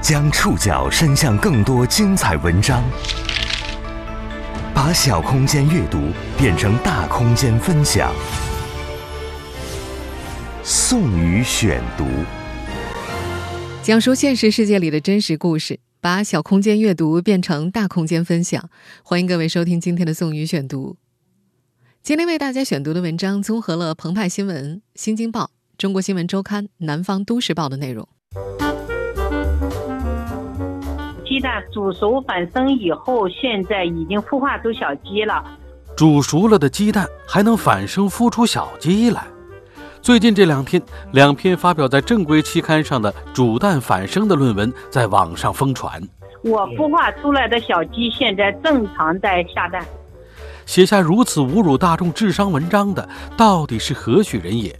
将触角伸向更多精彩文章，把小空间阅读变成大空间分享。宋宇选读，讲述现实世界里的真实故事，把小空间阅读变成大空间分享。欢迎各位收听今天的宋宇选读。今天为大家选读的文章综合了澎湃新闻、新京报、中国新闻周刊、南方都市报的内容。鸡蛋煮熟反生以后，现在已经孵化出小鸡了。煮熟了的鸡蛋还能反生孵出小鸡来？最近这两天，两篇发表在正规期刊上的煮蛋反生的论文在网上疯传。我孵化出来的小鸡现在正常在下蛋。写下如此侮辱大众智商文章的，到底是何许人也？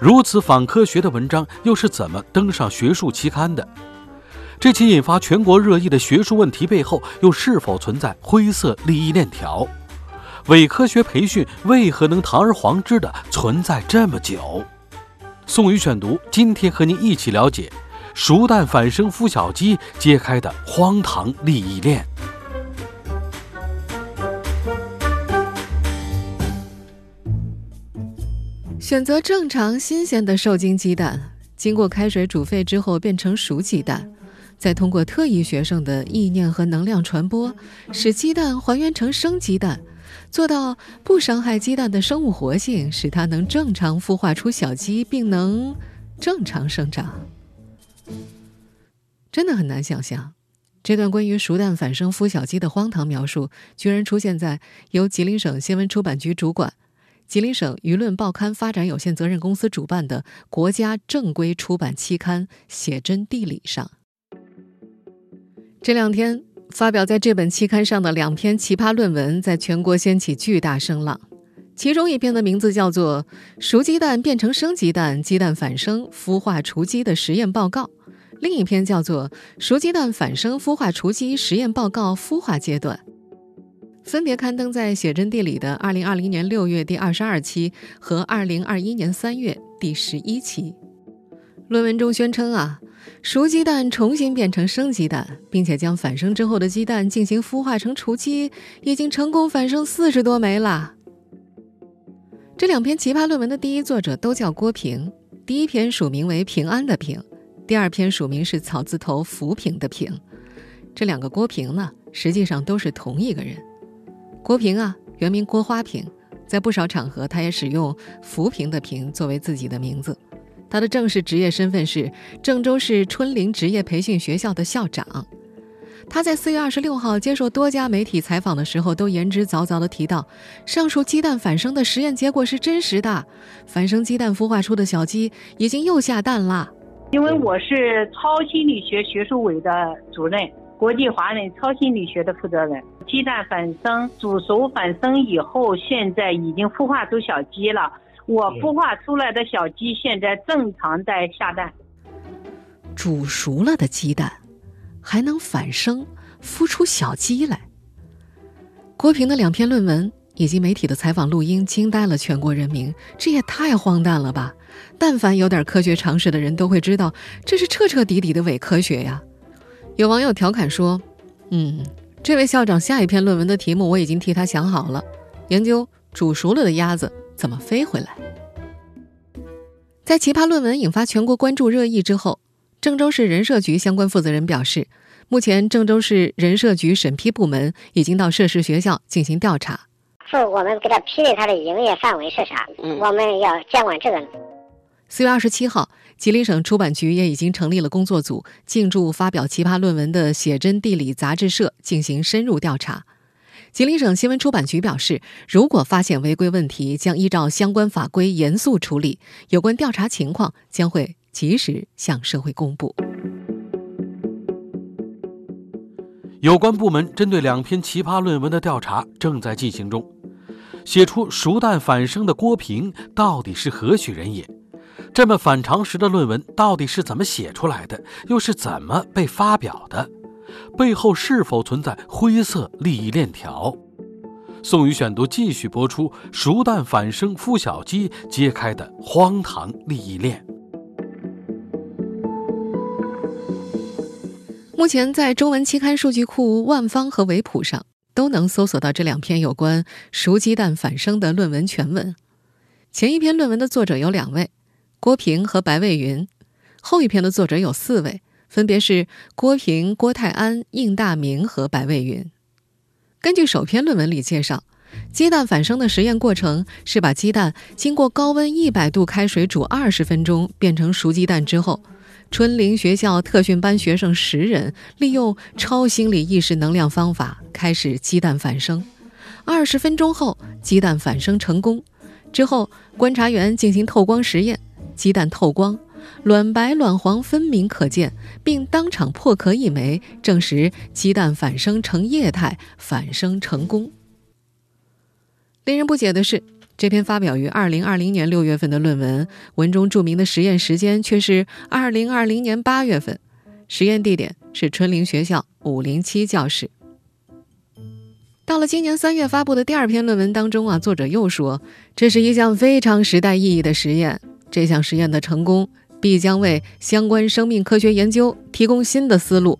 如此反科学的文章，又是怎么登上学术期刊的？这起引发全国热议的学术问题背后，又是否存在灰色利益链条？伪科学培训为何能堂而皇之的存在这么久？宋宇选读，今天和您一起了解熟蛋反生孵小鸡揭开的荒唐利益链。选择正常新鲜的受精鸡蛋，经过开水煮沸之后变成熟鸡蛋。再通过特异学生的意念和能量传播，使鸡蛋还原成生鸡蛋，做到不伤害鸡蛋的生物活性，使它能正常孵化出小鸡，并能正常生长。真的很难想象，这段关于熟蛋反生孵小鸡的荒唐描述，居然出现在由吉林省新闻出版局主管、吉林省舆论报刊发展有限责任公司主办的国家正规出版期刊《写真地理》上。这两天发表在这本期刊上的两篇奇葩论文，在全国掀起巨大声浪。其中一篇的名字叫做《熟鸡蛋变成生鸡蛋，鸡蛋反生孵化雏鸡的实验报告》，另一篇叫做《熟鸡蛋反生孵化雏鸡实验报告孵化阶段》，分别刊登在《写真地理》的二零二零年六月第二十二期和二零二一年三月第十一期。论文中宣称啊。熟鸡蛋重新变成生鸡蛋，并且将反生之后的鸡蛋进行孵化成雏鸡，已经成功反生四十多枚了。这两篇奇葩论文的第一作者都叫郭平，第一篇署名为平安的平，第二篇署名是草字头浮萍的萍。这两个郭平呢，实际上都是同一个人。郭平啊，原名郭花平，在不少场合他也使用浮萍的萍作为自己的名字。他的正式职业身份是郑州市春林职业培训学校的校长。他在四月二十六号接受多家媒体采访的时候，都言之凿凿地提到，上述鸡蛋反生的实验结果是真实的，反生鸡蛋孵化出的小鸡已经又下蛋了。因为我是超心理学学术委的主任，国际华人超心理学的负责人。鸡蛋反生煮熟反生以后，现在已经孵化出小鸡了。我孵化出来的小鸡现在正常在下蛋。煮熟了的鸡蛋还能反生孵出小鸡来？郭平的两篇论文以及媒体的采访录音惊呆了全国人民，这也太荒诞了吧！但凡有点科学常识的人都会知道，这是彻彻底底的伪科学呀！有网友调侃说：“嗯，这位校长下一篇论文的题目我已经替他想好了，研究煮熟了的鸭子。”怎么飞回来？在奇葩论文引发全国关注热议之后，郑州市人社局相关负责人表示，目前郑州市人社局审批部门已经到涉事学校进行调查。是我们给他批的，他的营业范围是啥？嗯，我们要监管这个。四月二十七号，吉林省出版局也已经成立了工作组，进驻发表奇葩论文的写真地理杂志社进行深入调查。吉林省新闻出版局表示，如果发现违规问题，将依照相关法规严肃处理。有关调查情况将会及时向社会公布。有关部门针对两篇奇葩论文的调查正在进行中。写出熟蛋反生的郭平到底是何许人也？这么反常识的论文到底是怎么写出来的？又是怎么被发表的？背后是否存在灰色利益链条？宋宇选读继续播出：熟蛋反生孵小鸡揭开的荒唐利益链。目前在中文期刊数据库万方和维普上都能搜索到这两篇有关熟鸡蛋反生的论文全文。前一篇论文的作者有两位，郭平和白卫云；后一篇的作者有四位，分别是郭平、郭泰安、应大明和白卫云。根据首篇论文里介绍，鸡蛋反生的实验过程是把鸡蛋经过高温一百度开水煮二十分钟变成熟鸡蛋之后。春林学校特训班学生十人利用超心理意识能量方法开始鸡蛋反生，二十分钟后鸡蛋反生成功。之后，观察员进行透光实验，鸡蛋透光，卵白卵黄分明可见，并当场破壳一枚，证实鸡蛋反生成液态，反生成功。令人不解的是。这篇发表于二零二零年六月份的论文，文中注明的实验时间却是二零二零年八月份，实验地点是春林学校五零七教室。到了今年三月发布的第二篇论文当中啊，作者又说，这是一项非常时代意义的实验，这项实验的成功必将为相关生命科学研究提供新的思路。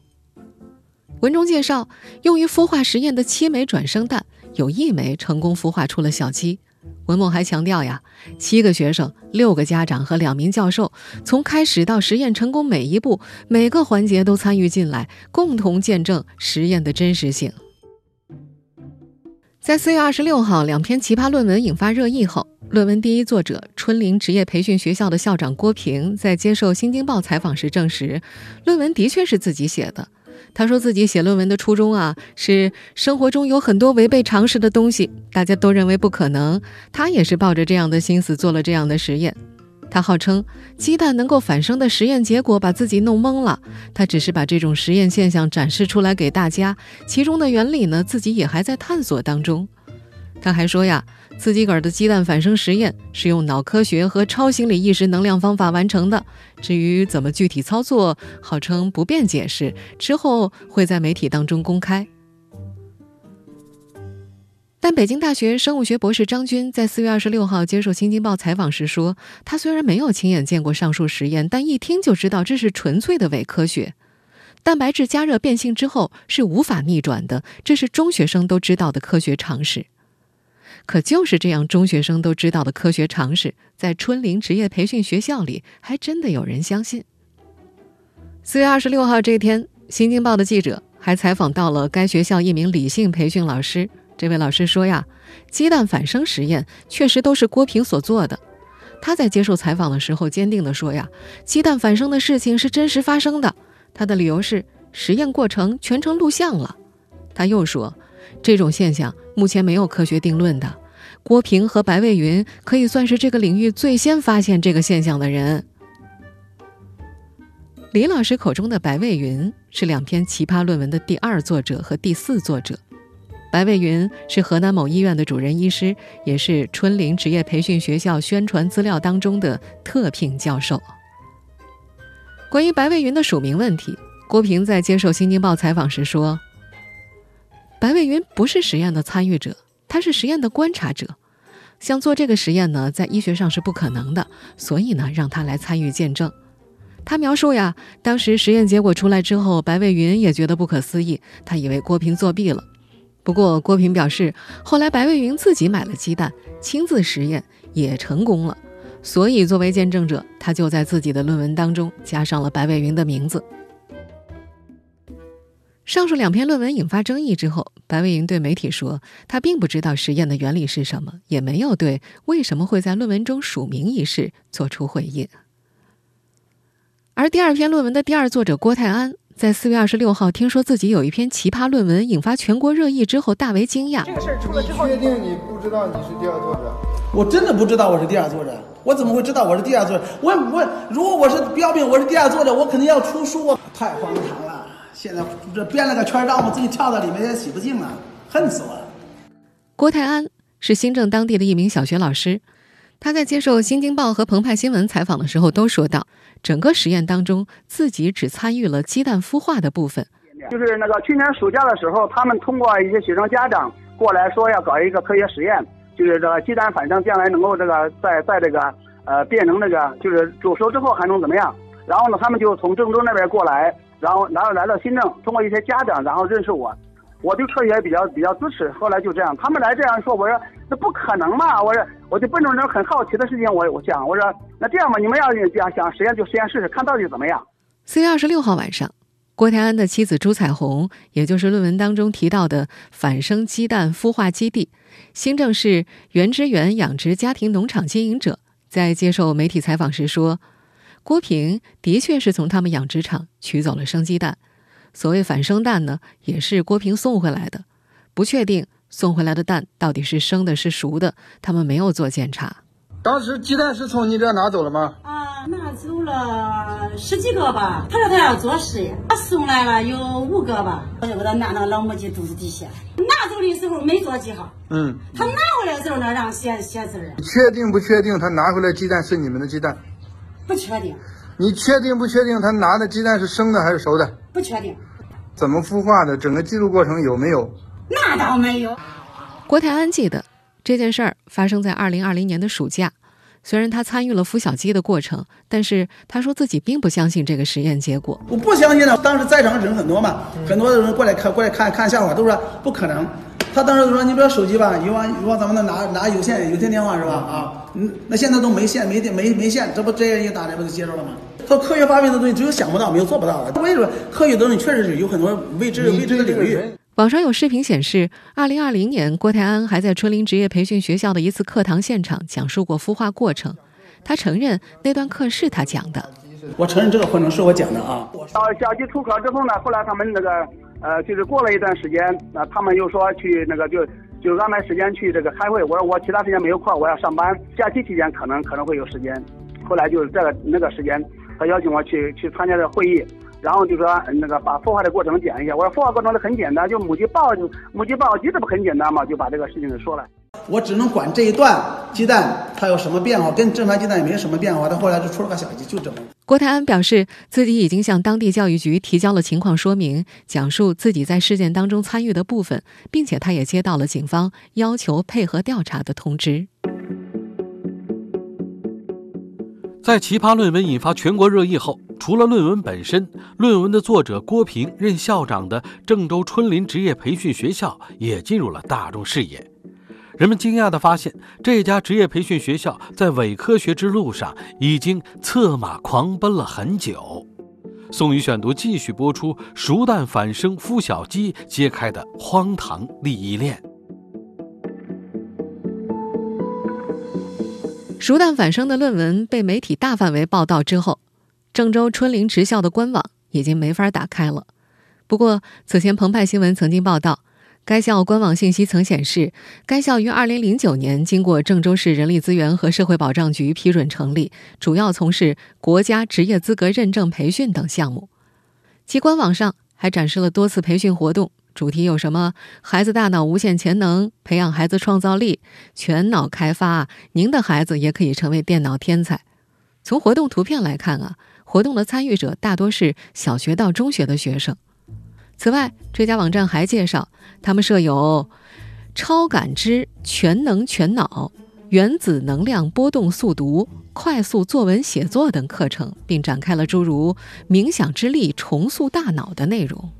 文中介绍，用于孵化实验的七枚转生蛋，有一枚成功孵化出了小鸡。文某还强调呀，七个学生、六个家长和两名教授，从开始到实验成功每一步、每个环节都参与进来，共同见证实验的真实性。在四月二十六号，两篇奇葩论文引发热议后，论文第一作者春林职业培训学校的校长郭平在接受《新京报》采访时证实，论文的确是自己写的。他说自己写论文的初衷啊，是生活中有很多违背常识的东西，大家都认为不可能。他也是抱着这样的心思做了这样的实验。他号称鸡蛋能够反生的实验结果把自己弄懵了，他只是把这种实验现象展示出来给大家，其中的原理呢，自己也还在探索当中。他还说呀。自己个儿的鸡蛋反生实验是用脑科学和超心理意识能量方法完成的。至于怎么具体操作，号称不便解释，之后会在媒体当中公开。但北京大学生物学博士张军在四月二十六号接受《新京报》采访时说，他虽然没有亲眼见过上述实验，但一听就知道这是纯粹的伪科学。蛋白质加热变性之后是无法逆转的，这是中学生都知道的科学常识。可就是这样，中学生都知道的科学常识，在春林职业培训学校里，还真的有人相信。四月二十六号这一天，《新京报》的记者还采访到了该学校一名理性培训老师。这位老师说呀，鸡蛋反生实验确实都是郭平所做的。他在接受采访的时候，坚定地说呀，鸡蛋反生的事情是真实发生的。他的理由是实验过程全程录像了。他又说。这种现象目前没有科学定论的。郭平和白卫云可以算是这个领域最先发现这个现象的人。李老师口中的白卫云是两篇奇葩论文的第二作者和第四作者。白卫云是河南某医院的主任医师，也是春林职业培训学校宣传资料当中的特聘教授。关于白卫云的署名问题，郭平在接受《新京报》采访时说。白卫云不是实验的参与者，他是实验的观察者。想做这个实验呢，在医学上是不可能的，所以呢，让他来参与见证。他描述呀，当时实验结果出来之后，白卫云也觉得不可思议，他以为郭平作弊了。不过郭平表示，后来白卫云自己买了鸡蛋，亲自实验也成功了，所以作为见证者，他就在自己的论文当中加上了白卫云的名字。上述两篇论文引发争议之后，白卫莹对媒体说，他并不知道实验的原理是什么，也没有对为什么会在论文中署名一事做出回应。而第二篇论文的第二作者郭泰安，在四月二十六号听说自己有一篇奇葩论文引发全国热议之后，大为惊讶。这个事儿出了之后，确定你不知道你是第二作者？我真的不知道我是第二作者，我怎么会知道我是第二作者？我我如果我是标明我是第二作者，我肯定要出书，太荒唐了。现在这编了个圈让我自己跳到里面也洗不净了，恨死我了。郭泰安是新郑当地的一名小学老师，他在接受《新京报》和澎湃新闻采访的时候都说到，整个实验当中自己只参与了鸡蛋孵化的部分。就是那个去年暑假的时候，他们通过一些学生家长过来说要搞一个科学实验，就是这个鸡蛋反正将来能够这个在在这个呃变成那个就是煮熟之后还能怎么样？然后呢，他们就从郑州那边过来。然后然后来到新郑，通过一些家长，然后认识我，我对科学比较比较支持。后来就这样，他们来这样说，我说那不可能嘛，我说我就奔着那种很好奇的事情，我我想我说那这样吧，你们要想想实验就实验试试，看到底怎么样。四月二十六号晚上，郭台安的妻子朱彩虹，也就是论文当中提到的反生鸡蛋孵化基地——新郑市原汁原养殖家庭农场经营者，在接受媒体采访时说。郭平的确是从他们养殖场取走了生鸡蛋，所谓反生蛋呢，也是郭平送回来的，不确定送回来的蛋到底是生的是熟的，他们没有做检查。当时鸡蛋是从你这拿走了吗？啊，拿走了十几个吧。他说他要做实验，他送来了有五个吧，我就给他拿到老母鸡肚子底下。拿走的时候没做记号，嗯，他拿回来的时候呢，让写写字儿。确定不确定？他拿回来鸡蛋是你们的鸡蛋？不确定，你确定不确定他拿的鸡蛋是生的还是熟的？不确定，怎么孵化的？整个记录过程有没有？那倒没有。郭台安记得这件事儿发生在二零二零年的暑假，虽然他参与了孵小鸡的过程，但是他说自己并不相信这个实验结果。我不相信呢，当时在场人很多嘛，很多的人过来看过来看看笑话，都说不可能。他当时说：“你不要手机吧，你往以往咱们那拿拿有线有线电话是吧？啊，嗯，那现在都没线没电没没线，这不这样一打，来不就接着了吗？他科学发明的东西只有想不到，没有做不到的。我跟你说，科学东西确实是有很多未知未知的领域。”网上有视频显示，二零二零年郭台安还在春林职业培训学校的一次课堂现场讲述过孵化过程。他承认那段课是他讲的。我承认这个过程是我讲的啊。到小鸡出壳之后呢，后来他们那个。呃，就是过了一段时间，那他们又说去那个就就安排时间去这个开会。我说我其他时间没有空，我要上班。假期期间可能可能会有时间。后来就是这个那个时间，他邀请我去去参加这个会议，然后就说那个把孵化的过程讲一下。我说孵化过程很简单，就母鸡抱母鸡抱鸡，这不很简单嘛？就把这个事情给说了。我只能管这一段鸡蛋它有什么变化，跟正常鸡蛋也没什么变化。他后来就出了个小鸡，就这么。郭台安表示，自己已经向当地教育局提交了情况说明，讲述自己在事件当中参与的部分，并且他也接到了警方要求配合调查的通知。在奇葩论文引发全国热议后，除了论文本身，论文的作者郭平任校长的郑州春林职业培训学校也进入了大众视野。人们惊讶地发现，这家职业培训学校在伪科学之路上已经策马狂奔了很久。宋宇选读继续播出：熟蛋反生孵小鸡揭开的荒唐利益链。熟蛋反生的论文被媒体大范围报道之后，郑州春林职校的官网已经没法打开了。不过，此前澎湃新闻曾经报道。该校官网信息曾显示，该校于2009年经过郑州市人力资源和社会保障局批准成立，主要从事国家职业资格认证培训等项目。其官网上还展示了多次培训活动，主题有什么“孩子大脑无限潜能，培养孩子创造力，全脑开发”，您的孩子也可以成为电脑天才。从活动图片来看啊，活动的参与者大多是小学到中学的学生。此外，这家网站还介绍，他们设有超感知、全能全脑、原子能量波动速读、快速作文写作等课程，并展开了诸如冥想之力重塑大脑的内容。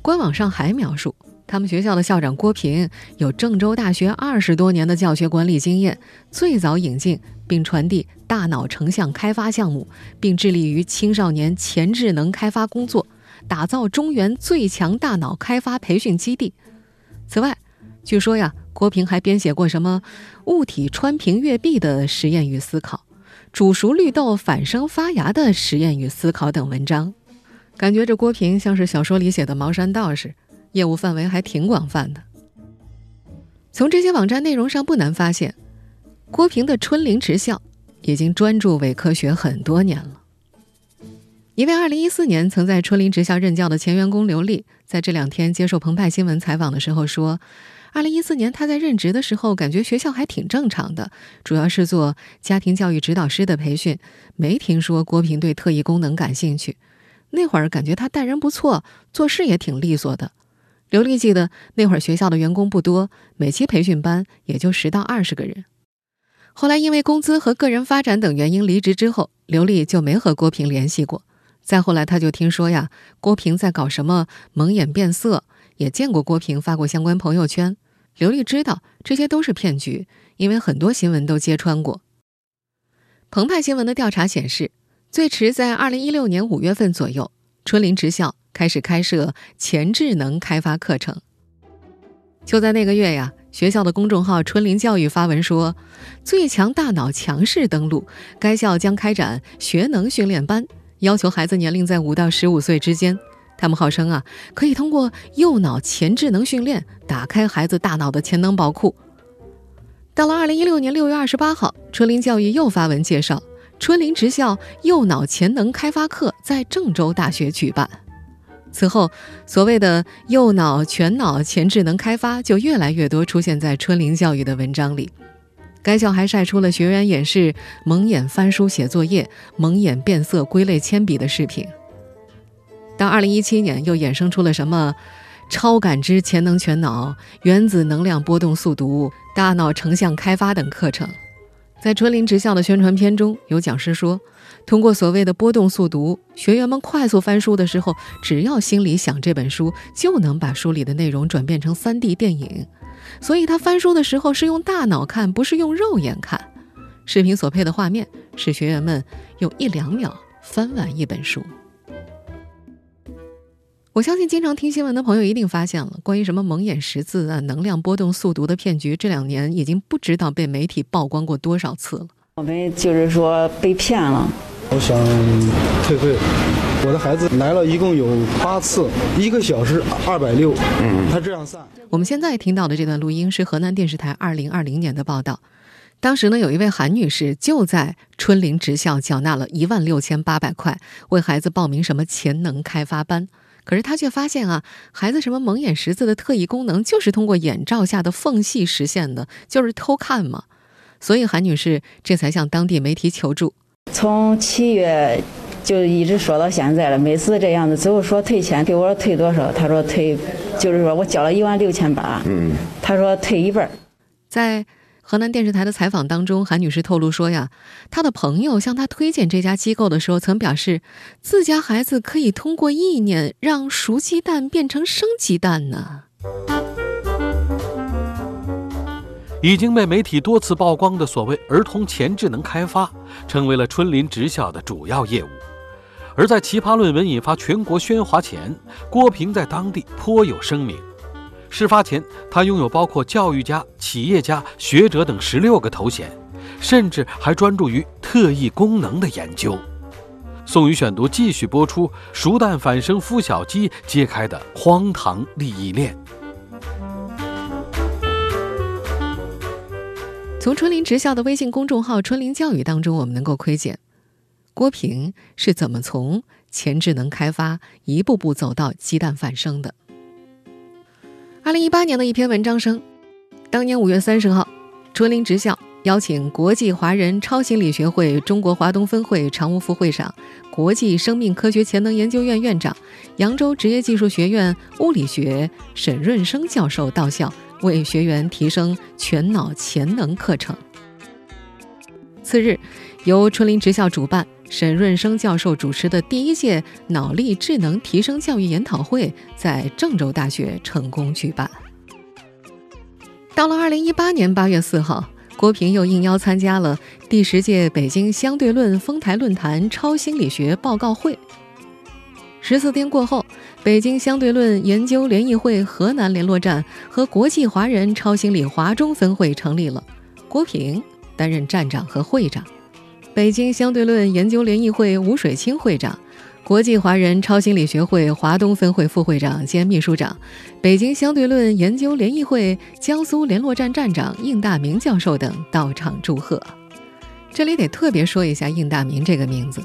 官网上还描述，他们学校的校长郭平有郑州大学二十多年的教学管理经验，最早引进并传递大脑成像开发项目，并致力于青少年前智能开发工作。打造中原最强大脑开发培训基地。此外，据说呀，郭平还编写过什么物体穿屏越壁的实验与思考、煮熟绿豆反生发芽的实验与思考等文章。感觉这郭平像是小说里写的茅山道士，业务范围还挺广泛的。从这些网站内容上不难发现，郭平的春林职校已经专注伪科学很多年了。一位2014年曾在春林职校任教的前员工刘丽，在这两天接受澎湃新闻采访的时候说：“2014 年他在任职的时候，感觉学校还挺正常的，主要是做家庭教育指导师的培训，没听说郭平对特异功能感兴趣。那会儿感觉他待人不错，做事也挺利索的。”刘丽记得那会儿学校的员工不多，每期培训班也就十到二十个人。后来因为工资和个人发展等原因离职之后，刘丽就没和郭平联系过。再后来，他就听说呀，郭平在搞什么蒙眼变色，也见过郭平发过相关朋友圈。刘丽知道这些都是骗局，因为很多新闻都揭穿过。澎湃新闻的调查显示，最迟在二零一六年五月份左右，春林职校开始开设前智能开发课程。就在那个月呀，学校的公众号“春林教育”发文说：“最强大脑强势登陆，该校将开展学能训练班，要求孩子年龄在五到十五岁之间。他们号称啊，可以通过右脑前智能训练打开孩子大脑的潜能宝库。”到了二零一六年六月二十八号，春林教育又发文介绍，春林职校右脑潜能开发课在郑州大学举办。此后，所谓的右脑、全脑前智能开发就越来越多出现在春林教育的文章里。该校还晒出了学员演示蒙眼翻书写作业、蒙眼变色归类铅笔的视频。到二零一七年，又衍生出了什么超感知潜能全脑、原子能量波动速读、大脑成像开发等课程。在春林职校的宣传片中，有讲师说。通过所谓的波动速读，学员们快速翻书的时候，只要心里想这本书，就能把书里的内容转变成 3D 电影。所以他翻书的时候是用大脑看，不是用肉眼看。视频所配的画面是学员们用一两秒翻完一本书。我相信经常听新闻的朋友一定发现了，关于什么蒙眼识字啊、能量波动速读的骗局，这两年已经不知道被媒体曝光过多少次了。我们就是说被骗了。我想退费，我的孩子来了一共有八次，一个小时二百六，嗯，他这样算。我们现在听到的这段录音是河南电视台二零二零年的报道，当时呢有一位韩女士就在春林职校缴纳了一万六千八百块，为孩子报名什么潜能开发班，可是她却发现啊，孩子什么蒙眼识字的特异功能就是通过眼罩下的缝隙实现的，就是偷看嘛，所以韩女士这才向当地媒体求助。从七月就一直说到现在了，每次这样子，最后说退钱，给我说退多少？他说退，就是说我交了一万六千八。嗯，他说退一半。在河南电视台的采访当中，韩女士透露说呀，她的朋友向她推荐这家机构的时候，曾表示自家孩子可以通过意念让熟鸡蛋变成生鸡蛋呢。已经被媒体多次曝光的所谓儿童前智能开发，成为了春林职校的主要业务。而在奇葩论文引发全国喧哗前，郭平在当地颇有声名。事发前，他拥有包括教育家、企业家、学者等十六个头衔，甚至还专注于特异功能的研究。宋宇选读继续播出：熟蛋反生孵小鸡揭开的荒唐利益链。从春林职校的微信公众号“春林教育”当中，我们能够窥见郭平是怎么从前智能开发一步步走到鸡蛋反生的。二零一八年的一篇文章称，当年五月三十号，春林职校邀请国际华人超心理学会中国华东分会常务副会长、国际生命科学潜能研究院院长、扬州职业技术学院物理学沈润生教授到校。为学员提升全脑潜能课程。次日，由春林职校主办、沈润生教授主持的第一届脑力智能提升教育研讨会在郑州大学成功举办。到了二零一八年八月四号，郭平又应邀参加了第十届北京相对论丰台论坛超心理学报告会。十四天过后。北京相对论研究联谊会河南联络站和国际华人超心理华中分会成立了，郭平担任站长和会长，北京相对论研究联谊会吴水清会长，国际华人超心理学会华东分会副会长兼秘书长，北京相对论研究联谊会江苏联络站站长应大明教授等到场祝贺。这里得特别说一下应大明这个名字，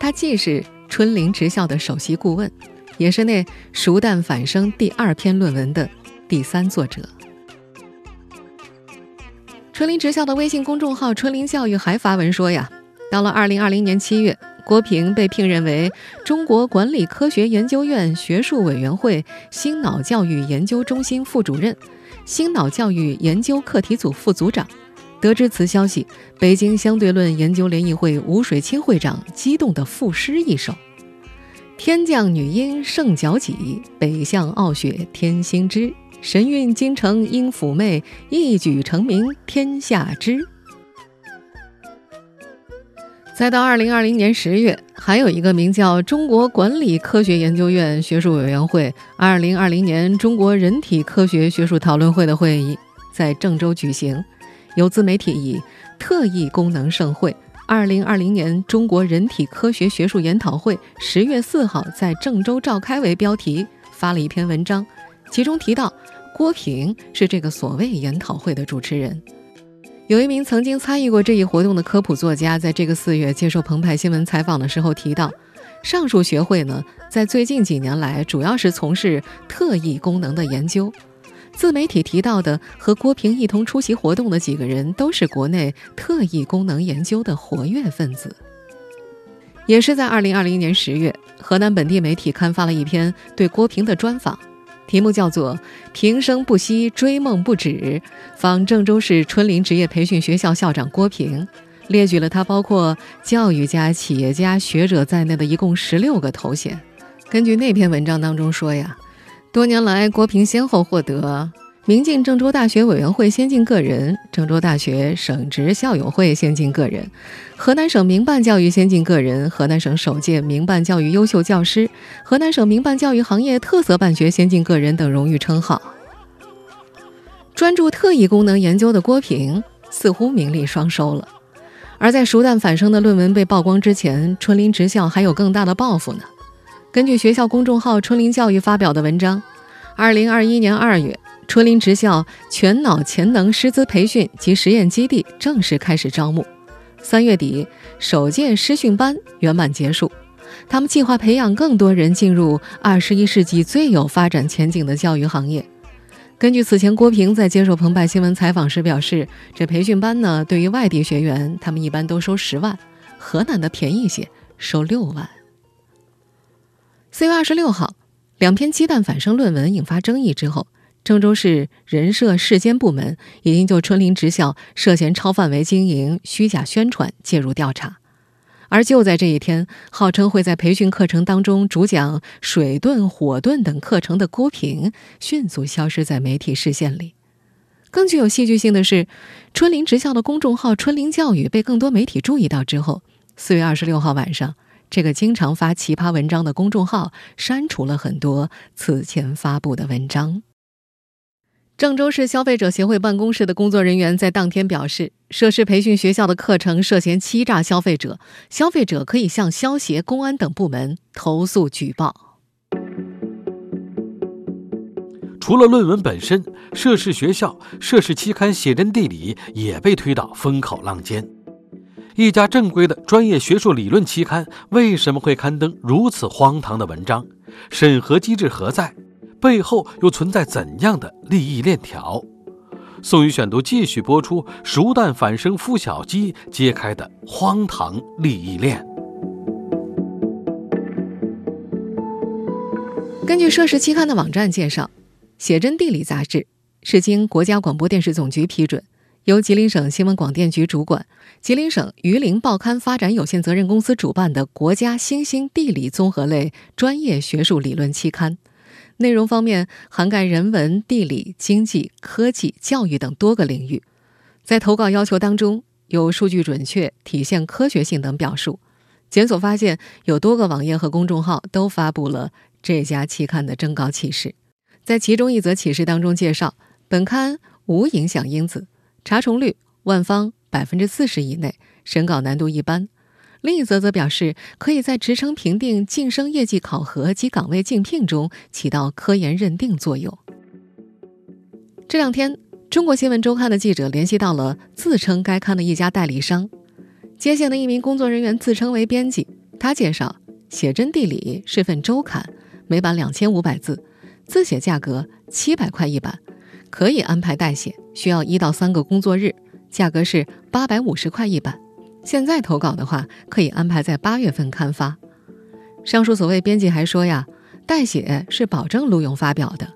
他既是春林职校的首席顾问。也是那“熟蛋反生”第二篇论文的第三作者。春林职校的微信公众号“春林教育”还发文说呀，到了二零二零年七月，郭平被聘任为中国管理科学研究院学术委员会心脑教育研究中心副主任、心脑教育研究课题组副组长。得知此消息，北京相对论研究联谊会吴水清会长激动地赋诗一首。天降女婴胜角脊，北向傲雪天心知。神韵京城应妩媚，一举成名天下知。再到二零二零年十月，还有一个名叫中国管理科学研究院学术委员会二零二零年中国人体科学学术讨论会的会议在郑州举行，有自媒体以“特异功能盛会”。二零二零年中国人体科学学术研讨会十月四号在郑州召开为标题发了一篇文章，其中提到郭平是这个所谓研讨会的主持人。有一名曾经参与过这一活动的科普作家，在这个四月接受澎湃新闻采访的时候提到，上述学会呢，在最近几年来主要是从事特异功能的研究。自媒体提到的和郭平一同出席活动的几个人，都是国内特异功能研究的活跃分子。也是在二零二零年十月，河南本地媒体刊发了一篇对郭平的专访，题目叫做《平生不息，追梦不止》，访郑州市春林职业培训学校校长郭平，列举了他包括教育家、企业家、学者在内的一共十六个头衔。根据那篇文章当中说呀。多年来，郭平先后获得明镜郑州大学委员会先进个人、郑州大学省直校友会先进个人、河南省民办教育先进个人、河南省首届民办教育优秀教师、河南省民办教育行业特色办学先进个人等荣誉称号。专注特异功能研究的郭平似乎名利双收了，而在熟蛋反生的论文被曝光之前，春林职校还有更大的抱负呢。根据学校公众号“春林教育”发表的文章，二零二一年二月，春林职校全脑潜能师资培训及实验基地正式开始招募。三月底，首届师训班圆满结束。他们计划培养更多人进入二十一世纪最有发展前景的教育行业。根据此前郭平在接受澎湃新闻采访时表示，这培训班呢，对于外地学员，他们一般都收十万，河南的便宜些，收六万。四月二十六号，两篇鸡蛋反生论文引发争议之后，郑州市人社市监部门已经就春林职校涉嫌超范围经营、虚假宣传介入调查。而就在这一天，号称会在培训课程当中主讲水遁、火遁等课程的郭平，迅速消失在媒体视线里。更具有戏剧性的是，春林职校的公众号“春林教育”被更多媒体注意到之后，四月二十六号晚上。这个经常发奇葩文章的公众号删除了很多此前发布的文章。郑州市消费者协会办公室的工作人员在当天表示，涉事培训学校的课程涉嫌欺诈消费者，消费者可以向消协、公安等部门投诉举报。除了论文本身，涉事学校、涉事期刊《写真地理》也被推到风口浪尖。一家正规的专业学术理论期刊为什么会刊登如此荒唐的文章？审核机制何在？背后又存在怎样的利益链条？宋宇选读继续播出：熟蛋反生孵小鸡揭开的荒唐利益链。根据涉事期刊的网站介绍，《写真地理》杂志是经国家广播电视总局批准。由吉林省新闻广电局主管、吉林省榆林报刊发展有限责任公司主办的国家新兴地理综合类专业学术理论期刊，内容方面涵盖人文、地理、经济、科技、教育等多个领域。在投稿要求当中，有数据准确、体现科学性等表述。检索发现，有多个网页和公众号都发布了这家期刊的征稿启事。在其中一则启事当中介绍，本刊无影响因子。查重率万方百分之四十以内，审稿难度一般。另一则则表示，可以在职称评定、晋升业绩考核及岗位竞聘中起到科研认定作用。这两天，中国新闻周刊的记者联系到了自称该刊的一家代理商，接线的一名工作人员自称为编辑。他介绍，《写真地理》是份周刊，每版两千五百字，字写价格七百块一版。可以安排代写，需要一到三个工作日，价格是八百五十块一版。现在投稿的话，可以安排在八月份刊发。上述所谓编辑还说呀，代写是保证录用发表的。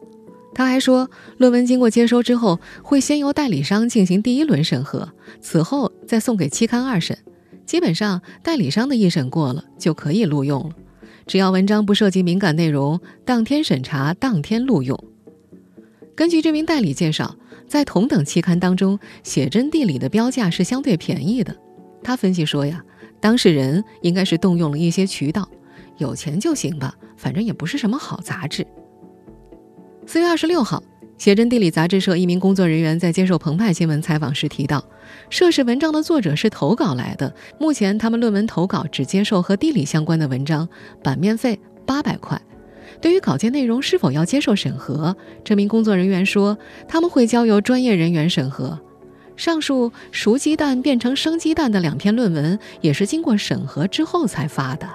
他还说，论文经过接收之后，会先由代理商进行第一轮审核，此后再送给期刊二审。基本上，代理商的一审过了，就可以录用了。只要文章不涉及敏感内容，当天审查，当天录用。根据这名代理介绍，在同等期刊当中，写真地理的标价是相对便宜的。他分析说呀，当事人应该是动用了一些渠道，有钱就行吧，反正也不是什么好杂志。四月二十六号，写真地理杂志社一名工作人员在接受澎湃新闻采访时提到，涉事文章的作者是投稿来的，目前他们论文投稿只接受和地理相关的文章，版面费八百块。对于稿件内容是否要接受审核，这名工作人员说，他们会交由专业人员审核。上述熟鸡蛋变成生鸡蛋的两篇论文也是经过审核之后才发的。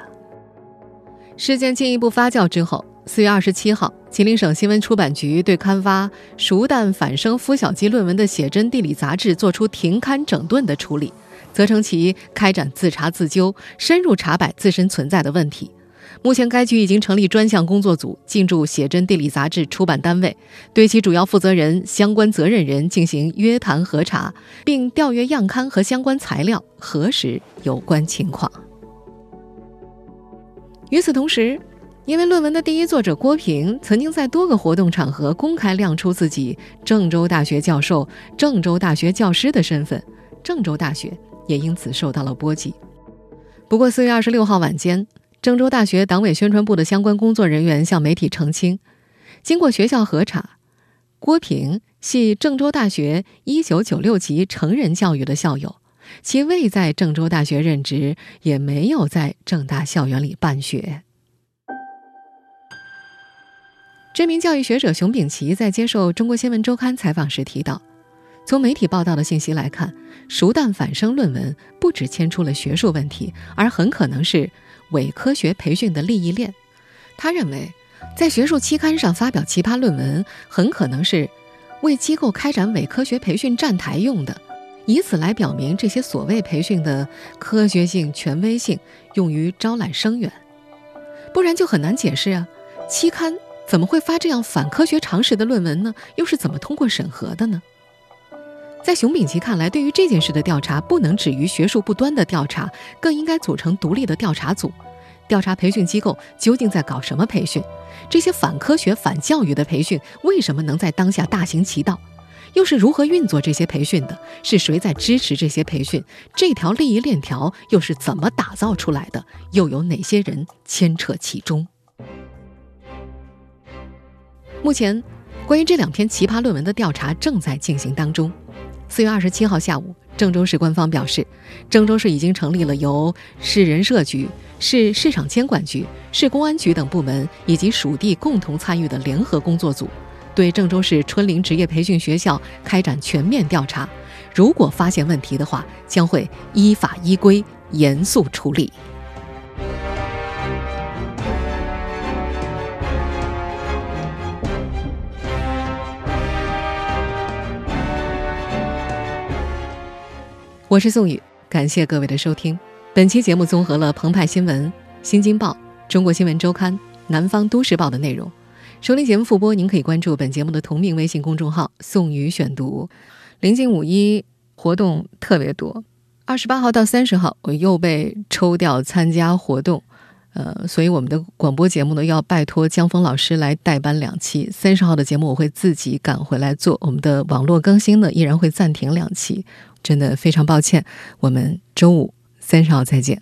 事件进一步发酵之后，四月二十七号，吉林省新闻出版局对刊发“熟蛋反生孵小鸡”论文的写真地理杂志作出停刊整顿的处理，责成其开展自查自纠，深入查摆自身存在的问题。目前，该局已经成立专项工作组，进驻写真地理杂志出版单位，对其主要负责人、相关责任人进行约谈核查，并调阅样刊和相关材料，核实有关情况。与此同时，因为论文的第一作者郭平曾经在多个活动场合公开亮出自己郑州大学教授、郑州大学教师的身份，郑州大学也因此受到了波及。不过，四月二十六号晚间。郑州大学党委宣传部的相关工作人员向媒体澄清，经过学校核查，郭平系郑州大学一九九六级成人教育的校友，其未在郑州大学任职，也没有在郑大校园里办学。知名教育学者熊丙奇在接受《中国新闻周刊》采访时提到，从媒体报道的信息来看，熟蛋反生论文不止牵出了学术问题，而很可能是。伪科学培训的利益链，他认为，在学术期刊上发表奇葩论文，很可能是为机构开展伪科学培训站台用的，以此来表明这些所谓培训的科学性、权威性，用于招揽生源。不然就很难解释啊，期刊怎么会发这样反科学常识的论文呢？又是怎么通过审核的呢？在熊丙奇看来，对于这件事的调查不能止于学术不端的调查，更应该组成独立的调查组，调查培训机构究竟在搞什么培训，这些反科学、反教育的培训为什么能在当下大行其道，又是如何运作这些培训的？是谁在支持这些培训？这条利益链条又是怎么打造出来的？又有哪些人牵扯其中？目前，关于这两篇奇葩论文的调查正在进行当中。四月二十七号下午，郑州市官方表示，郑州市已经成立了由市人社局、市市场监管局、市公安局等部门以及属地共同参与的联合工作组，对郑州市春林职业培训学校开展全面调查。如果发现问题的话，将会依法依规严肃处理。我是宋宇，感谢各位的收听。本期节目综合了澎湃新闻、新京报、中国新闻周刊、南方都市报的内容。收听节目复播，您可以关注本节目的同名微信公众号“宋宇选读”。临近五一活动特别多，二十八号到三十号我又被抽调参加活动，呃，所以我们的广播节目呢要拜托江峰老师来代班两期。三十号的节目我会自己赶回来做，我们的网络更新呢依然会暂停两期。真的非常抱歉，我们周五三十号再见。